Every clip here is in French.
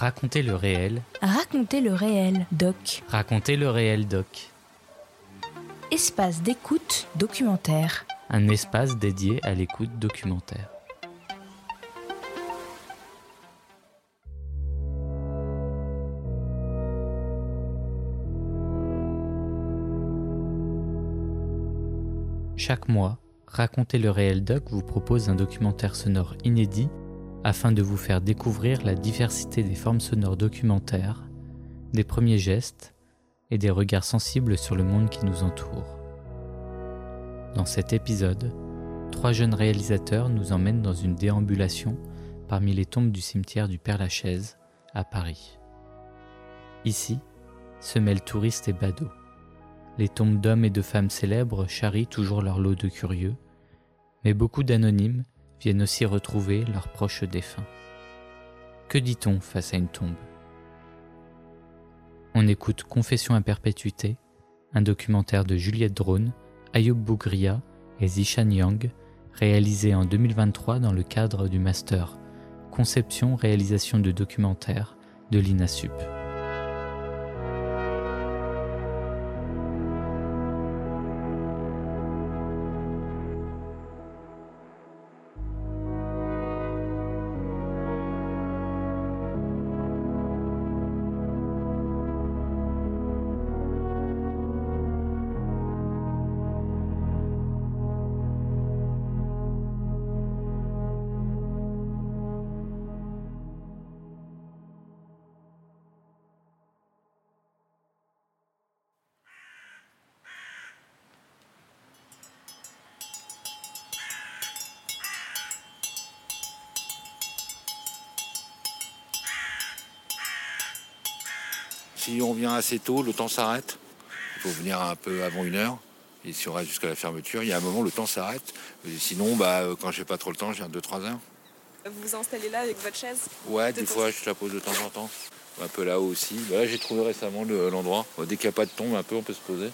Racontez le réel. Racontez le réel, doc. Racontez le réel, doc. Espace d'écoute documentaire. Un espace dédié à l'écoute documentaire. Chaque mois, Racontez le réel doc vous propose un documentaire sonore inédit afin de vous faire découvrir la diversité des formes sonores documentaires, des premiers gestes et des regards sensibles sur le monde qui nous entoure. Dans cet épisode, trois jeunes réalisateurs nous emmènent dans une déambulation parmi les tombes du cimetière du Père-Lachaise à Paris. Ici se mêlent touristes et badauds. Les tombes d'hommes et de femmes célèbres charrient toujours leur lot de curieux, mais beaucoup d'anonymes viennent aussi retrouver leurs proches défunts. Que dit-on face à une tombe? On écoute Confession à perpétuité, un documentaire de Juliette Drone, Ayoub Bougria et Zishan Yang, réalisé en 2023 dans le cadre du master Conception réalisation de documentaires de l'INASUP. Si on vient assez tôt, le temps s'arrête. Il faut venir un peu avant une heure. Et si on reste jusqu'à la fermeture, il y a un moment, le temps s'arrête. Sinon, bah, euh, quand j'ai pas trop le temps, je viens 2-3 heures. Vous vous installez là avec votre chaise Ouais, des fois, je la pose de temps en temps. Un peu là-haut aussi. Bah, là, j'ai trouvé récemment le- l'endroit. Dès qu'il n'y a pas de tombe, un peu, on peut se poser.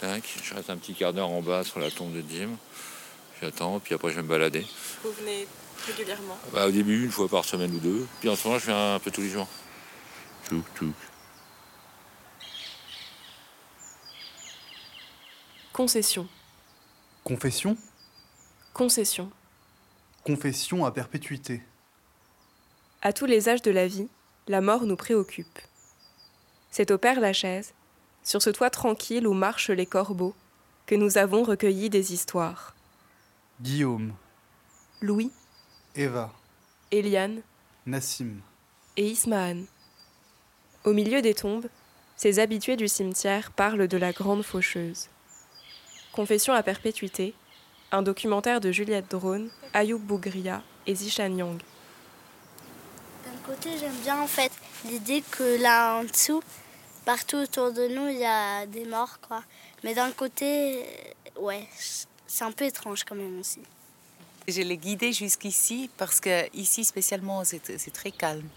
Tac, je reste un petit quart d'heure en bas sur la tombe de Jim. J'attends, puis après, je vais me balader. Vous venez régulièrement Bah, au début, une fois par semaine ou deux. Puis en ce moment, je viens un peu tous les jours. Tchouk, tchouk. Concession. Confession Concession. Confession à perpétuité. À tous les âges de la vie, la mort nous préoccupe. C'est au Père Lachaise, sur ce toit tranquille où marchent les corbeaux, que nous avons recueilli des histoires. Guillaume, Louis, Eva, Eliane Nassim. et Ismahan. Au milieu des tombes, ces habitués du cimetière parlent de la grande faucheuse. Confession à perpétuité, un documentaire de Juliette Drone, Ayoub Bougria et Zishan Yang. D'un côté, j'aime bien en fait l'idée que là en dessous, partout autour de nous, il y a des morts, quoi. Mais d'un côté, euh, ouais, c'est un peu étrange quand même aussi. Je l'ai guidé jusqu'ici parce que ici spécialement c'est c'est très calme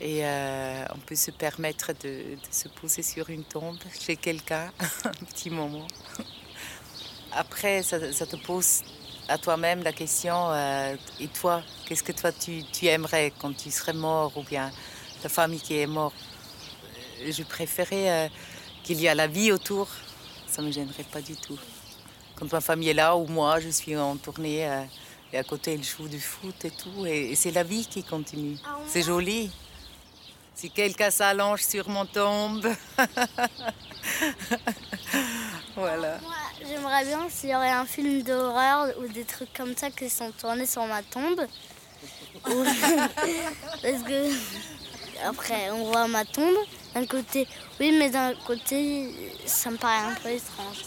et euh, on peut se permettre de, de se poser sur une tombe chez quelqu'un un petit moment. Après, ça, ça te pose à toi-même la question euh, et toi, qu'est-ce que toi tu, tu aimerais quand tu serais mort ou bien ta famille qui est morte? Je préférais euh, qu'il y a la vie autour, ça me gênerait pas du tout. Quand ma famille est là ou moi, je suis en tournée. euh, et à côté, ils jouent du foot et tout. Et, et c'est la vie qui continue. C'est joli. Si quelqu'un s'allonge sur mon tombe. voilà. Moi, j'aimerais bien s'il y aurait un film d'horreur ou des trucs comme ça qui sont tournés sur ma tombe. Ou- Parce que après, on voit ma tombe. D'un côté, oui, mais d'un côté, ça me paraît un peu étrange.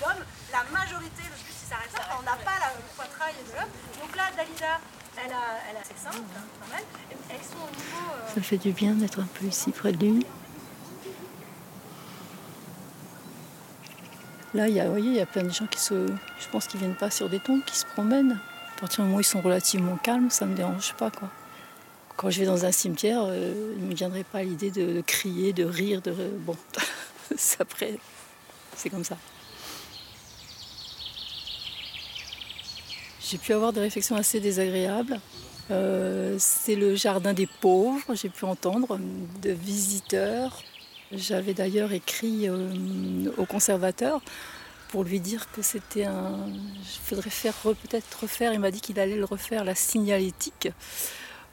d'hommes, la majorité, le buste, il s'arrête là. On n'a pas la, le poitrail de l'homme. Donc là, Dalida, elle a, elle a. Et Elles sont au niveau. euh, Ça fait du bien d'être un peu ici près de lui. Là, il y a, vous voyez, il y a plein de gens qui se, je pense qu'ils viennent pas sur des tombes, qui se promènent. À partir du moment où ils sont relativement calmes, ça me dérange pas, quoi. Quand je vais dans un cimetière, euh, il ne me viendrait pas l'idée de, crier, de rire, de bon, c'est après, c'est comme ça. J'ai pu avoir des réflexions assez désagréables. Euh, c'est le jardin des pauvres, j'ai pu entendre, de visiteurs. J'avais d'ailleurs écrit euh, au conservateur pour lui dire que c'était un. Il faudrait faire peut-être refaire. Il m'a dit qu'il allait le refaire, la signalétique,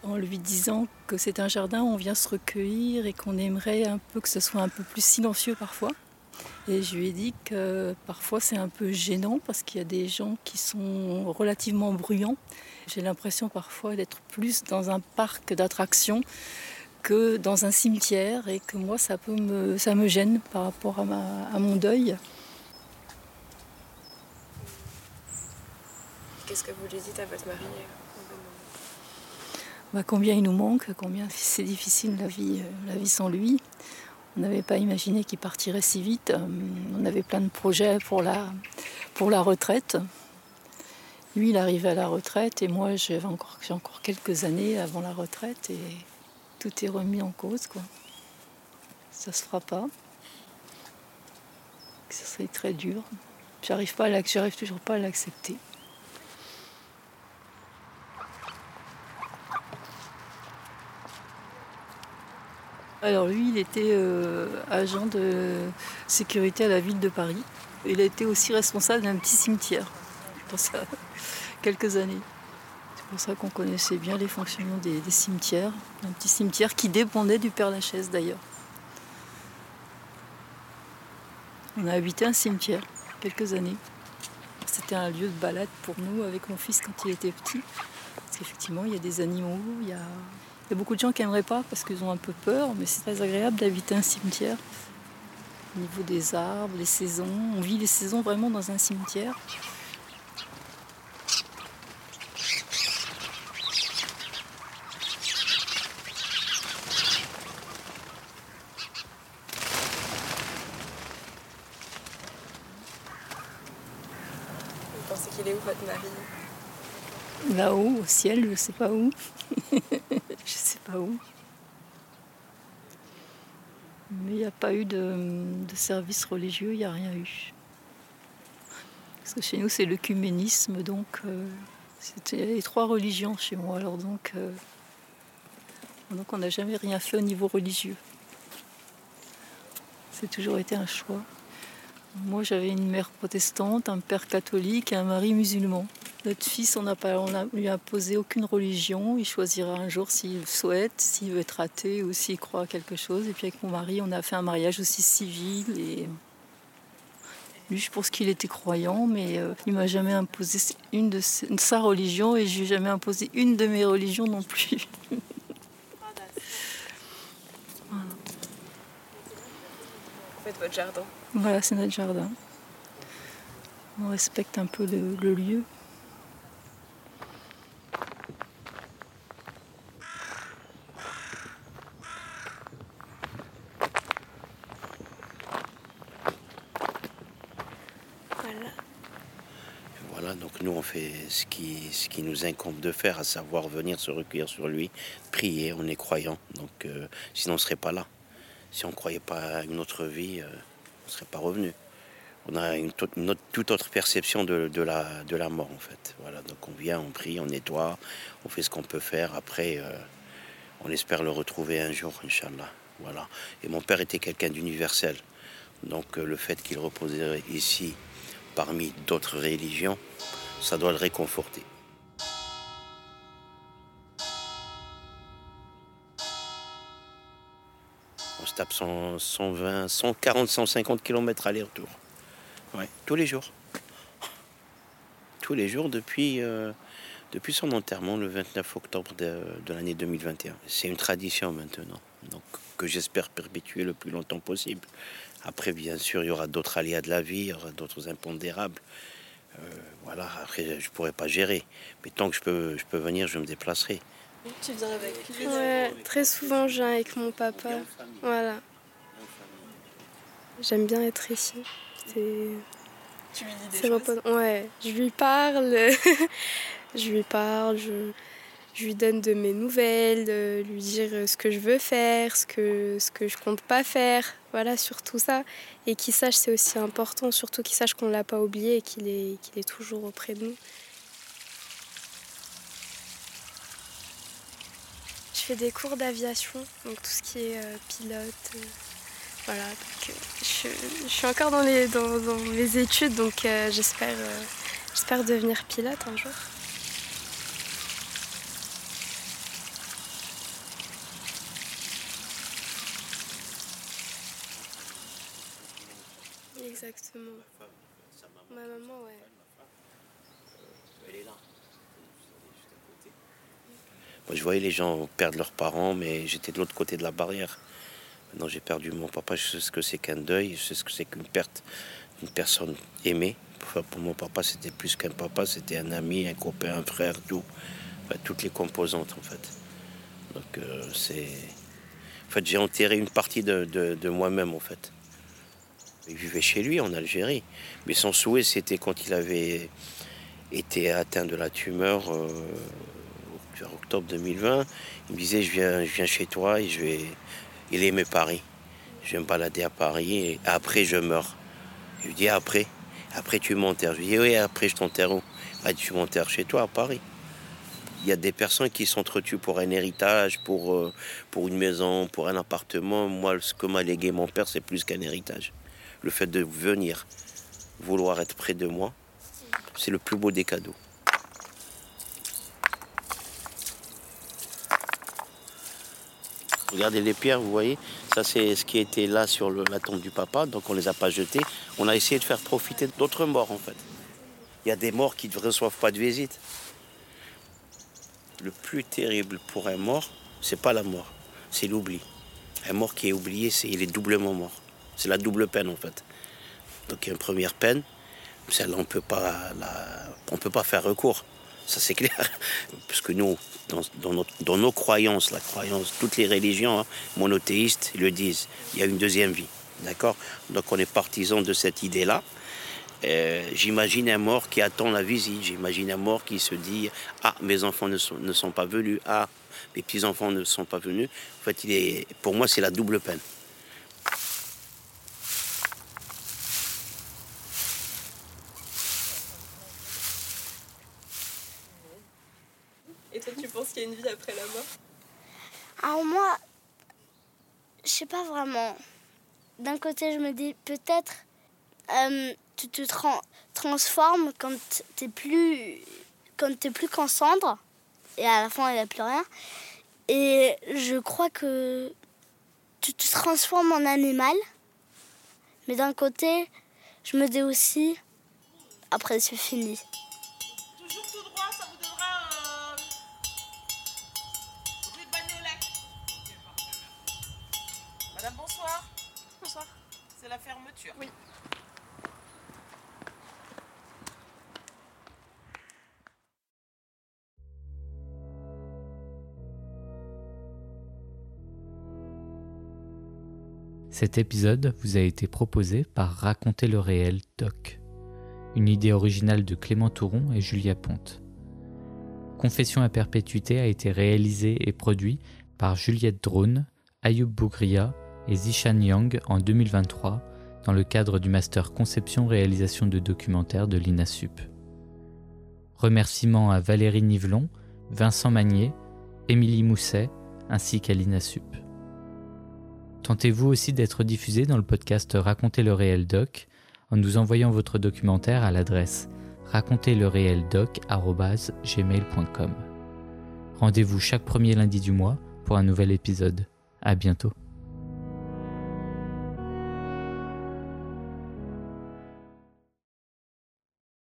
en lui disant que c'est un jardin où on vient se recueillir et qu'on aimerait un peu que ce soit un peu plus silencieux parfois. Et je lui ai dit que parfois c'est un peu gênant parce qu'il y a des gens qui sont relativement bruyants. J'ai l'impression parfois d'être plus dans un parc d'attractions que dans un cimetière et que moi ça, peut me, ça me gêne par rapport à, ma, à mon deuil. Qu'est-ce que vous lui dites à votre mari bah, Combien il nous manque, combien c'est difficile la vie, la vie sans lui. On n'avait pas imaginé qu'il partirait si vite. On avait plein de projets pour la, pour la retraite. Lui, il arrivait à la retraite et moi, j'ai encore, encore quelques années avant la retraite et tout est remis en cause. Quoi. Ça se fera pas. Ça serait très dur. J'arrive pas à j'arrive toujours pas à l'accepter. Alors lui, il était euh, agent de sécurité à la ville de Paris. Il a été aussi responsable d'un petit cimetière pendant quelques années. C'est pour ça qu'on connaissait bien les fonctionnements des, cimetières. Un petit cimetière qui dépendait du Père Lachaise d'ailleurs. On a habité un cimetière quelques années. C'était un lieu de balade pour nous avec mon fils quand il était petit. Parce qu'effectivement, il y a des animaux, il y a il y a beaucoup de gens qui n'aimeraient pas parce qu'ils ont un peu peur, mais c'est très agréable d'habiter un cimetière. Au niveau des arbres, les saisons, on vit les saisons vraiment dans un cimetière. Vous pensez qu'il est où votre mari? Là-haut, au ciel, je ne sais pas où. je sais pas où. Mais il n'y a pas eu de, service religieux, il n'y a rien eu. Parce que chez nous, c'est l'œcuménisme, donc euh, c'était les trois religions chez moi. Alors donc, euh, donc on n'a jamais rien fait au niveau religieux. C'est toujours été un choix. Moi, j'avais une mère protestante, un père catholique et un mari musulman. Notre fils, on n'a pas, on a lui imposé aucune religion. Il choisira un jour s'il souhaite, s'il veut être athée ou s'il croit à quelque chose. Et puis avec mon mari, on a fait un mariage aussi civil. Et lui, je pense qu'il était croyant, mais euh, il m'a jamais imposé une de sa religion et je lui ai jamais imposé une de mes religions non plus. voilà. faites votre jardin. Voilà, c'est notre jardin. On respecte un peu le lieu. Fait ce qui, ce qui nous incombe de faire, à savoir venir se recueillir sur lui, prier, on est croyant. Donc euh, sinon on ne serait pas là. Si on ne croyait pas à une autre vie, euh, on ne serait pas revenu. On a une, toute autre perception de, de, la, de la mort en fait. Voilà, donc on vient, on prie, on nettoie, on fait ce qu'on peut faire. Après, euh, on espère le retrouver un jour, Inch'Allah. Voilà. Et mon père était quelqu'un d'universel. Donc le fait qu'il reposait ici parmi d'autres religions, ça doit le réconforter. On se tape 120, 140, 150 km aller-retour. Ouais, tous les jours. Tous les jours depuis, euh, depuis son enterrement le 29 octobre de, de l'année 2021. C'est une tradition maintenant, donc que j'espère perpétuer le plus longtemps possible. Après, bien sûr, il y aura d'autres aléas de la vie, il y aura d'autres impondérables. Euh, voilà, après, je pourrais pas gérer. Mais tant que je peux, je peux venir, je me déplacerai. Tu viens avec Ouais, très souvent, je viens avec mon papa. Voilà. J'aime bien être ici. C'est. Tu lui dis des choses Ouais, je lui parle. je lui parle, je je lui donne de mes nouvelles, de lui dire ce que je veux faire, ce que, ce que je compte pas faire, voilà, sur tout ça. Et qu'il sache, c'est aussi important, surtout qu'il sache qu'on ne l'a pas oublié et qu'il est, qu'il est toujours auprès de nous. Je fais des cours d'aviation, donc tout ce qui est euh, pilote. Euh, voilà, euh, je, suis encore dans, les, mes études, donc j'espère devenir pilote un jour. Exactement. Ma maman, ouais. Elle est là. Moi, je voyais les gens perdre leurs parents, mais j'étais de l'autre côté de la barrière. Maintenant, j'ai perdu mon papa. Je sais ce que c'est qu'un deuil. Je sais ce que c'est qu'une perte d'une personne aimée. Pour mon papa, c'était plus qu'un papa. C'était un ami, un copain, un frère, tout. toutes les composantes, en fait. Donc, euh, c'est. En fait, j'ai enterré une partie de, de moi-même, en fait. Il vivait chez lui en Algérie. Mais son souhait, c'était quand il avait été atteint de la tumeur euh, vers octobre 2020. Il me disait, je viens, je viens chez toi et je vais... Il aimait Paris. Je vais me balader à Paris et après je meurs. Il lui dit, après Après tu m'enterres. Je lui dis, oui, après je t'enterre où? Ah, Tu m'enterres chez toi à Paris. Il y a des personnes qui s'entretuent pour un héritage, pour, euh, pour une maison, pour un appartement. Moi, ce que m'a légué mon père, c'est plus qu'un héritage le fait de venir vouloir être près de moi, c'est le plus beau des cadeaux. Regardez les pierres, vous voyez, ça c'est ce qui était là sur la tombe du papa, donc on ne les a pas jetés. On a essayé de faire profiter d'autres morts en fait. Il y a des morts qui ne reçoivent pas de visite. Le plus terrible pour un mort, c'est pas la mort, c'est l'oubli. Un mort qui est oublié, c'est il est doublement mort. C'est la double peine en fait. Donc il y a une première peine, celle-là on on peut pas faire recours. Ça c'est clair. Parce que nous, dans, nos croyances, la croyance, toutes les religions hein, monothéistes le disent, il y a une deuxième vie. D'accord? Donc on est partisan de cette idée-là. Euh, j'imagine un mort qui attend la visite. J'imagine un mort qui se dit Ah, mes enfants ne sont, ne pas venus. Ah, mes petits-enfants ne sont pas venus. En fait, pour moi, c'est la double peine. Qu'il y a une vie après la mort? Alors moi, je sais pas vraiment. D'un côté, je me dis peut-être euh, tu te transformes quand t'es plus quand t'es plus qu'en cendre et à la fin il n'y a plus rien. Et je crois que tu te transformes en animal. Mais d'un côté, je me dis aussi après c'est fini. Oui. Cet épisode vous a été proposé par Raconter le réel Doc, une idée originale de Clément Touron et Julia Ponte. Confession à perpétuité a été réalisé et produit par Juliette Drone, Ayoub Bougria et Zishan Yang en 2023 dans le cadre du master conception-réalisation de documentaires de l'INASUP. Remerciements à Valérie Nivelon, Vincent Magnier, Émilie Mousset ainsi qu'à l'INASUP. Tentez-vous aussi d'être diffusé dans le podcast Racontez le réel doc en nous envoyant votre documentaire à l'adresse racontezlereeldoc.gmail.com. Rendez-vous chaque premier lundi du mois pour un nouvel épisode. À bientôt.